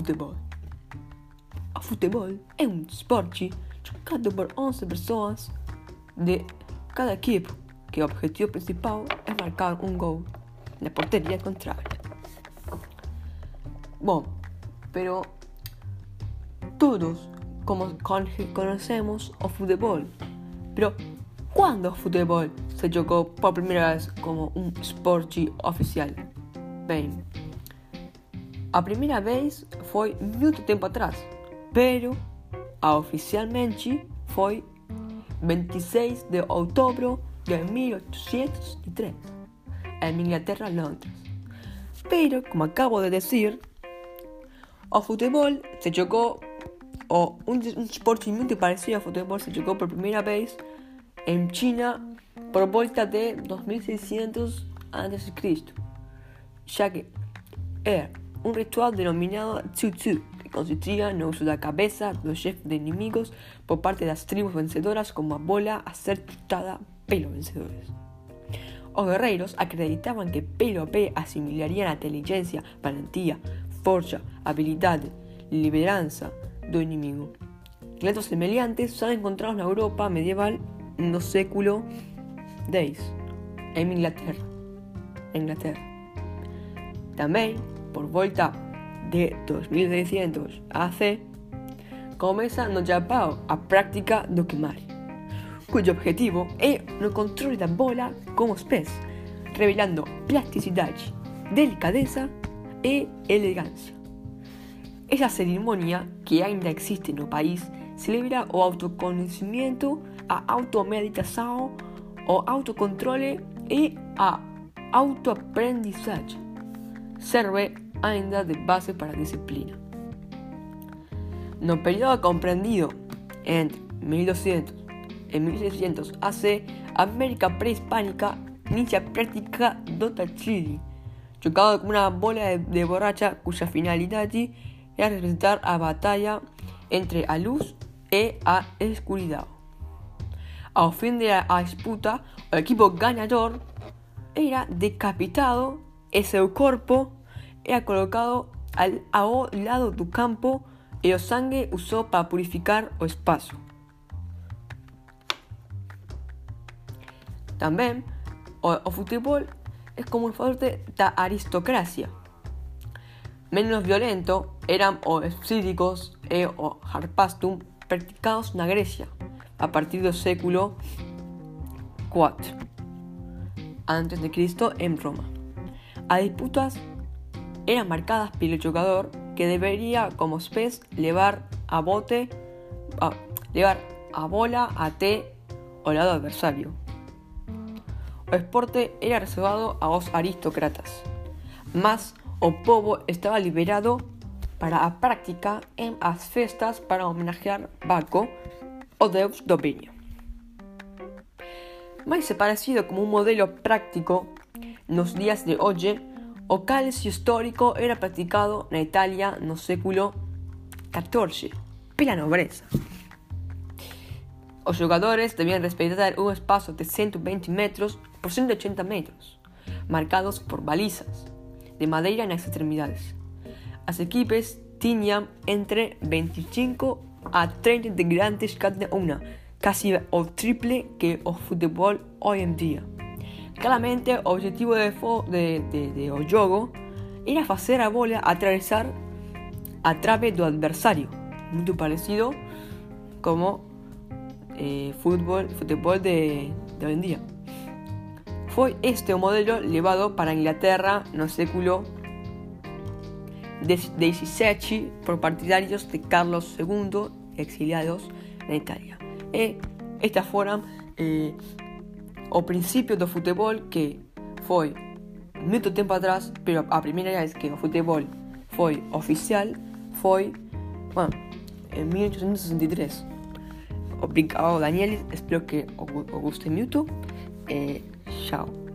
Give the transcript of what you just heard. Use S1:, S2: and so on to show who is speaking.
S1: futebol. O futebol é um esporte jogado por 11 pessoas de cada equipo, que o objetivo principal é marcar um gol na porteria contrária. Bom, pero todos como conocemos o futebol, pero ¿cuándo o futebol se jogou por primeira vez como um esporte oficial? Bem, a primeira vez foi muito tempo atrás, pero a oficialmente foi 26 de outubro de 1803 en Inglaterra, Londres. Pero, como acabo de decir, o futebol se jogou, o un, un esporte muito parecido ao futebol se jogou por primeira vez en China por volta de 2600 a.C., ya que era un ritual denominado Tzu, que consistía no uso da cabeza dos chefes de inimigos por parte das tribos vencedoras como a bola a ser chutada pelos vencedores. Os guerreiros acreditaban que pelo pé asimilarían a inteligencia, valentía, força, habilidade, liderança do inimigo. Relatos semelhantes são encontrados na Europa medieval no século X, en Inglaterra. Inglaterra. Também, por volta de 2600 AC, começa no Japão a prática do Kemari, cujo objetivo é no controle da bola como os pés, revelando plasticidade, delicadeza e elegancia. Esa ceremonia, que ainda existe no país, celebra o autoconhecimento, a automeditação, o autocontrole e a autoaprendizagem. Serve ainda de base para a disciplina. No período comprendido entre 1200 e 1600 AC, América prehispánica inicia a prática do tachiri, jogado como una bola de, de borracha cuya finalidade era representar a batalla entre a luz e a escuridão. Ao fim da disputa, o equipo ganador era decapitado e seu corpo era colocado al, ao lado do campo e o sangue usou para purificar o espaço. Também, o, o futebol es como un fuerte da aristocracia. Menos violento eran os psídicos e o harpastum practicados na Grecia a partir do século IV Cristo en Roma. As disputas eran marcadas pelo jogador que debería como pez levar a bote a, levar a bola até o lado adversario. O esporte era reservado a los aristócratas, mas o povo estaba liberado para a práctica en as festas para homenajear Baco, o deus do viño. Mais se parecido como un modelo práctico nos días de hoxe, o calcio histórico era practicado na Italia no século XIV, pela nobreza. Os jogadores debían respeitar un espacio de 120 metros por 180 metros, marcados por balizas de madeira nas extremidades. As equipes tiñan entre 25 a 30 integrantes cada unha, casi o triple que o futebol hoy en día. Claramente, objetivo de, de, de, de era facer a bola atravesar a trave do adversario, muito parecido como eh, fútbol, futebol de, de hoy en día. Foi este modelo levado para Inglaterra no século XVII por partidarios de Carlos II exiliados na Italia. E estas foram eh, o principio do futebol que foi muito tempo atrás, pero a primeira vez que o futebol foi oficial foi, bueno, en 1863. Obrigado Daniel, espero que os guste muito. Eh, Ciao.